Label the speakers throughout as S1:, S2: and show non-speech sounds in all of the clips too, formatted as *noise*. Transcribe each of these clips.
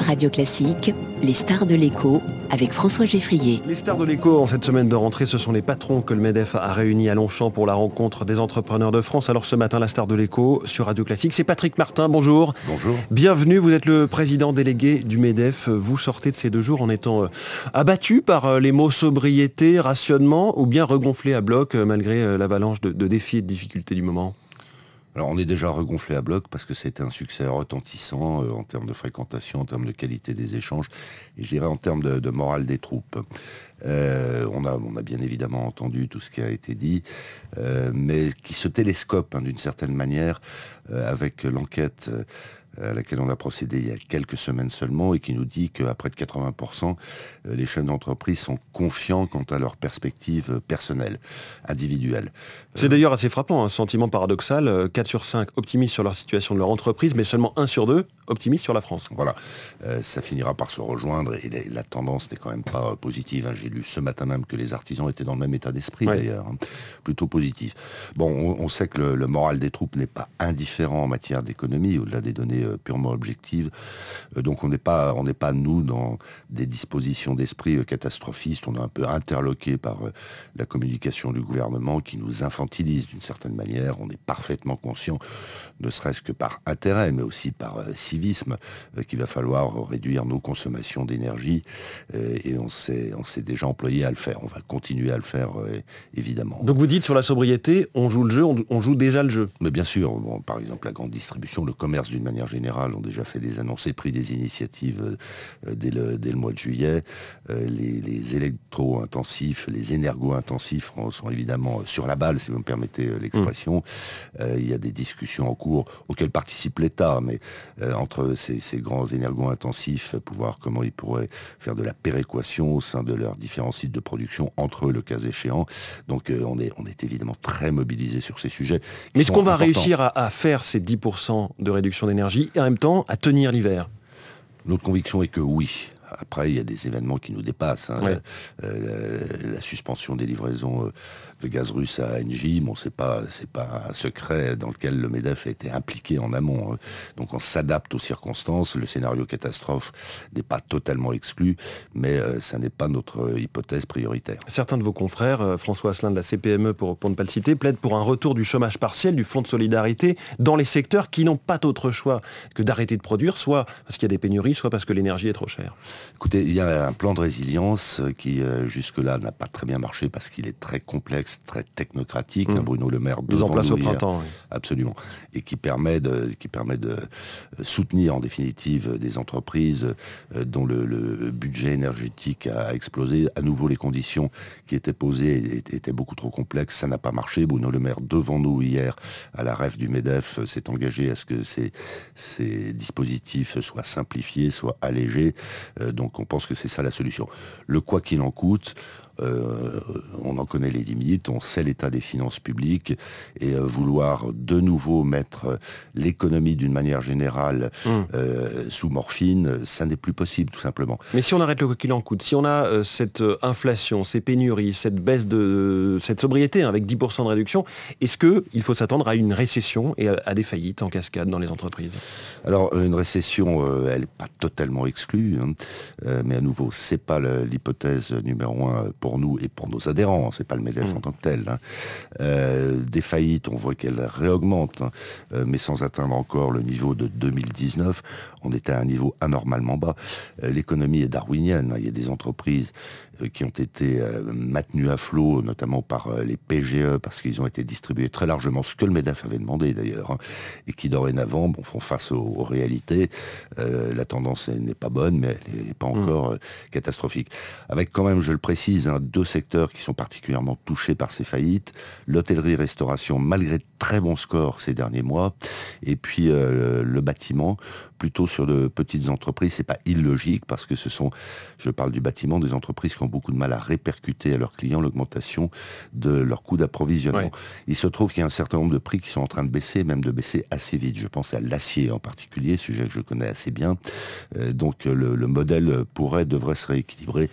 S1: Radio Classique, les stars de l'écho avec François Geffrier.
S2: Les stars de l'écho en cette semaine de rentrée, ce sont les patrons que le MEDEF a réunis à Longchamp pour la rencontre des entrepreneurs de France. Alors ce matin, la star de l'écho sur Radio Classique, c'est Patrick Martin. Bonjour.
S3: Bonjour.
S2: Bienvenue, vous êtes le président délégué du MEDEF. Vous sortez de ces deux jours en étant euh, abattu par euh, les mots sobriété, rationnement ou bien regonflé à bloc euh, malgré l'avalanche de, de défis et de difficultés du moment?
S3: Alors on est déjà regonflé à bloc parce que c'était un succès retentissant euh, en termes de fréquentation, en termes de qualité des échanges et je dirais en termes de, morale des troupes. Euh, on, a, bien évidemment entendu tout ce qui a été dit, euh, mais qui se télescope hein, d'une certaine manière avec l'enquête à laquelle on a procédé il y a quelques semaines seulement et qui nous dit qu'à près de 80%, euh, les chefs d'entreprise sont confiants quant à leurs perspectives personnelles, individuelles.
S2: C'est d'ailleurs assez frappant, un sentiment paradoxal. 4 sur 5 optimistes sur leur situation de leur entreprise, mais seulement 1 sur 2 optimistes sur la France.
S3: Voilà, euh, ça finira par se rejoindre et la, tendance n'est quand même pas positive. Hein. J'ai lu ce matin même que les artisans étaient dans le même état d'esprit d'ailleurs, hein. plutôt positif. Bon, on, sait que le, le moral des troupes n'est pas indifférent en matière d'économie, au-delà des données euh, purement objective. Euh, donc on n'est pas, on n'est pas nous dans des dispositions d'esprit euh, catastrophistes. On est un peu interloqué par la communication du gouvernement qui nous infantilise d'une certaine manière. On est parfaitement conscient, ne serait-ce que par intérêt, mais aussi par civisme, qu'il va falloir réduire nos consommations d'énergie. Et on s'est, on s'est déjà employé à le faire. On va continuer à le faire, évidemment.
S2: Donc vous dites sur la sobriété, on joue le jeu, on, joue déjà le jeu.
S3: Mais bien sûr, bon, par exemple la grande distribution, le commerce d'une manière général ont déjà fait des annonces et pris des initiatives euh, dès, le, dès, le, mois de juillet. Euh, les, les électro-intensifs, les énergo-intensifs sont évidemment sur la balle, si vous me permettez euh, l'expression. Mmh. il y a des discussions en cours auxquelles participe l'État, mais entre ces, ces grands énergo-intensifs, pour voir comment ils pourraient faire de la péréquation au sein de leurs différents sites de production entre eux, le cas échéant. Donc on, est, on est évidemment très mobilisé sur ces sujets.
S2: Mais est-ce qu'on va réussir à, à faire ces 10% de réduction d'énergie et en même temps à tenir l'hiver
S3: Notre conviction est que oui. Après, il y a des événements qui nous dépassent. Hein. Euh, la, suspension des livraisons euh, de gaz russe à Engie, bon, c'est pas, c'est pas un secret dans lequel le MEDEF a été impliqué en amont. Hein. Donc, on s'adapte aux circonstances. Le scénario catastrophe n'est pas totalement exclu, mais euh, ça n'est pas notre hypothèse prioritaire.
S2: Certains de vos confrères, François Asselin de la CPME, pour, pour ne pas le citer, plaident pour un retour du chômage partiel, du fonds de solidarité, dans les secteurs qui n'ont pas d'autre choix que d'arrêter de produire, soit parce qu'il y a des pénuries, soit parce que l'énergie est trop chère.
S3: Écoutez, il y a un plan de résilience qui euh, jusque-là n'a pas très bien marché parce qu'il est très complexe, très technocratique.
S2: Mmh. Bruno Le Maire
S3: mise
S2: en place au printemps,
S3: absolument, et qui permet de qui permet de euh, soutenir en définitive des entreprises euh, dont le, budget énergétique a explosé. À nouveau, les conditions qui étaient posées étaient beaucoup trop complexes. Ça n'a pas marché. Bruno Le Maire devant nous hier à la rêve du Medef s'est engagé à ce que ces, ces dispositifs soient simplifiés, soient allégés. Donc on pense que c'est ça la solution. Le quoi qu'il en coûte, euh, on en connaît les limites, on sait l'état des finances publiques et euh, vouloir de nouveau mettre l'économie d'une manière générale euh, sous morphine, ça n'est plus possible tout simplement.
S2: Mais si on arrête le qu'il en coûte, si on a cette inflation, ces pénuries, cette baisse de cette sobriété hein, avec 10% de réduction, est-ce qu'il faut s'attendre à une récession et à, des faillites en cascade dans les entreprises?
S3: Alors une récession, elle n'est pas totalement exclue, hein, mais à nouveau, c'est pas l'hypothèse numéro un pour pour nous et pour nos adhérents, c'est pas le MEDEF mm. en tant que tel. Hein. Euh, des faillites, on voit qu'elles réaugmentent, hein. euh, mais sans atteindre encore le niveau de 2019. On était à un niveau anormalement bas. Euh, l'économie est darwinienne. Hein. Il y a des entreprises qui ont été maintenues à flot, notamment par les PGE, parce qu'ils ont été distribués très largement, ce que le MEDEF avait demandé d'ailleurs, et qui dorénavant bon, font face aux, réalités. la tendance n'est pas bonne, mais elle n'est pas mm. encore catastrophique. Avec quand même, je le précise, deux secteurs qui sont particulièrement touchés par ces faillites. L'hôtellerie-restauration, malgré de très bons scores ces derniers mois. Et puis euh, le bâtiment, plutôt sur de petites entreprises. C'est pas illogique parce que ce sont, je parle du bâtiment, des entreprises qui ont beaucoup de mal à répercuter à leurs clients l'augmentation de leur coût d'approvisionnement. Il se trouve qu'il y a un certain nombre de prix qui sont en train de baisser, même de baisser assez vite. Je pense à l'acier en particulier, sujet que je connais assez bien. Euh, donc le, le modèle pourrait, devrait se rééquilibrer.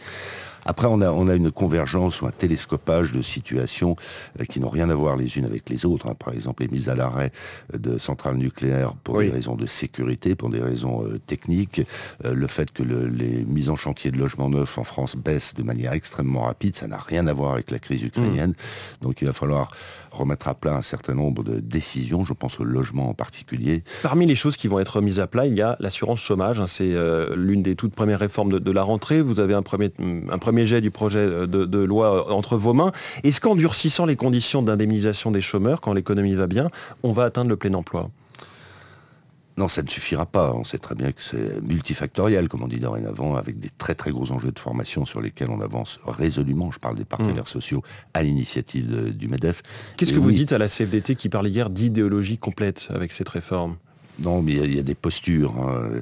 S3: Après, on a, une convergence ou un télescopage de situations euh, qui n'ont rien à voir les unes avec les autres. Hein. Par exemple les mises à l'arrêt de centrales nucléaires pour des raisons de sécurité, pour des raisons techniques, le fait que les mises en chantier de logements neufs en France baissent de manière extrêmement rapide, ça n'a rien à voir avec la crise ukrainienne. Mmh. Donc il va falloir remettre à plat un certain nombre de décisions, je pense au logement en particulier.
S2: Parmi les choses qui vont être mises à plat, il y a l'assurance chômage. Hein. c'est euh, l'une des toutes premières réformes de, la rentrée. Vous avez un premier, un premier jet du projet de, loi entre vos mains. Est-ce qu'en durcissant les conditions d'indemnisation des chômeurs, quand l'économie va bien, on va atteindre le plein emploi?
S3: Non, ça ne suffira pas. On sait très bien que c'est multifactoriel, comme on dit dorénavant, avec des très très gros enjeux de formation sur lesquels on avance résolument. Je parle des partenaires mmh. sociaux à l'initiative du MEDEF.
S2: Qu'est-ce que vous dites à la CFDT qui parle hier d'idéologie complète avec cette réforme?
S3: Non, mais il y, a des postures. Hein.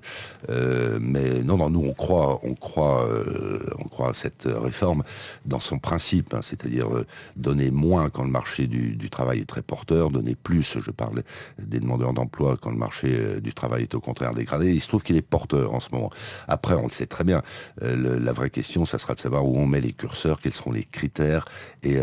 S3: Euh, mais non, non, nous on croit, on croit, euh, on croit à cette réforme dans son principe, hein, c'est-à-dire euh, donner moins quand le marché du, travail est très porteur, donner plus. Je parle des demandeurs d'emploi quand le marché du travail est au contraire dégradé. Il se trouve qu'il est porteur en ce moment. Après, on le sait très bien. la vraie question, ça sera de savoir où on met les curseurs, quels seront les critères et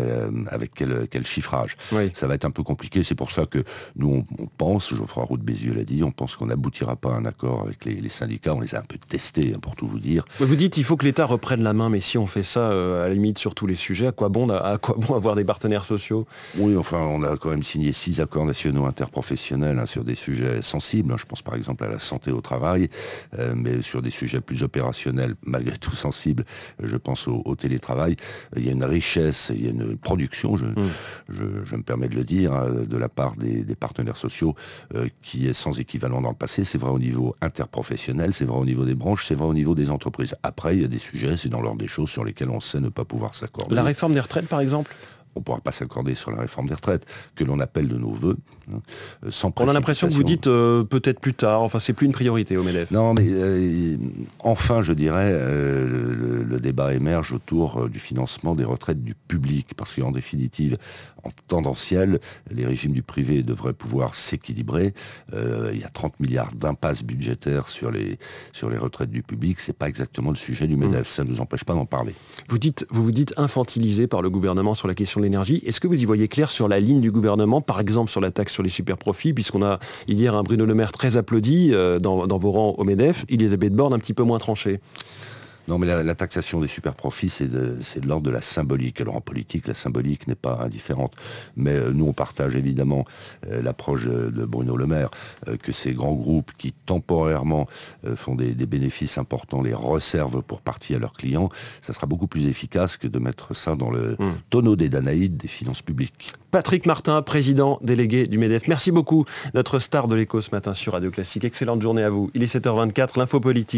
S3: avec quel, quel chiffrage. Ça va être un peu compliqué. C'est pour ça que nous on, pense, Geoffroy Roux de Bézieux l'a dit on pense qu'on n'aboutira pas à un accord avec les, syndicats. On les a un peu testés, hein, pour tout vous dire.
S2: Vous dites qu'il faut que l'État reprenne la main, mais si on fait ça, euh, à la limite, sur tous les sujets, à quoi bon, à quoi bon *laughs* avoir des partenaires sociaux?
S3: Oui, enfin, on a quand même signé six accords nationaux interprofessionnels hein, sur des sujets sensibles. Je pense par exemple à la santé au travail, euh, mais sur des sujets plus opérationnels, malgré tout sensibles, je pense au, télétravail. Il y a une richesse, il y a une production, je, hmm. me permets de le dire, hein, de la part des, partenaires sociaux, euh, qui est sans équipe équivalent dans le passé, c'est vrai au niveau interprofessionnel, c'est vrai au niveau des branches, c'est vrai au niveau des entreprises. Après, il y a des sujets, c'est dans l'ordre des choses sur lesquels on sait ne pas pouvoir s'accorder.
S2: La réforme des retraites, par exemple?
S3: On ne pourra pas s'accorder sur la réforme des retraites, que l'on appelle de nos voeux,
S2: sans On a l'impression que vous dites euh, peut-être plus tard, enfin c'est plus une priorité au MEDEF.
S3: Non, mais euh, enfin, je dirais, euh, le, débat émerge autour du financement des retraites du public, parce qu'en définitive, en tendanciel, les régimes du privé devraient pouvoir s'équilibrer. il y a 30 milliards d'impasses budgétaires sur les, sur les retraites du public, c'est pas exactement le sujet du MEDEF, mmh. ça ne nous empêche pas d'en parler.
S2: Vous, dites, vous vous dites infantilisé par le gouvernement sur la question l'énergie. Est-ce que vous y voyez clair sur la ligne du gouvernement, par exemple sur la taxe sur les super profits, puisqu'on a hier un Bruno Le Maire très applaudi euh, dans, dans, vos rangs au MEDEF, Elisabeth Borne un petit peu moins tranchée
S3: non, mais la, taxation des super profits, c'est de, de l'ordre de la symbolique. Alors en politique, la symbolique n'est pas indifférente. Mais euh, nous, on partage évidemment euh, l'approche de Bruno Le Maire, euh, que ces grands groupes qui temporairement font des, bénéfices importants les reservent pour partie à leurs clients. Ça sera beaucoup plus efficace que de mettre ça dans le hmm. tonneau des Danaïdes des finances publiques.
S2: Patrick Martin, président délégué du MEDEF. Merci beaucoup, notre star de l'écho ce matin sur Radio Classique. Excellente journée à vous. Il est 7h24, l'info politique.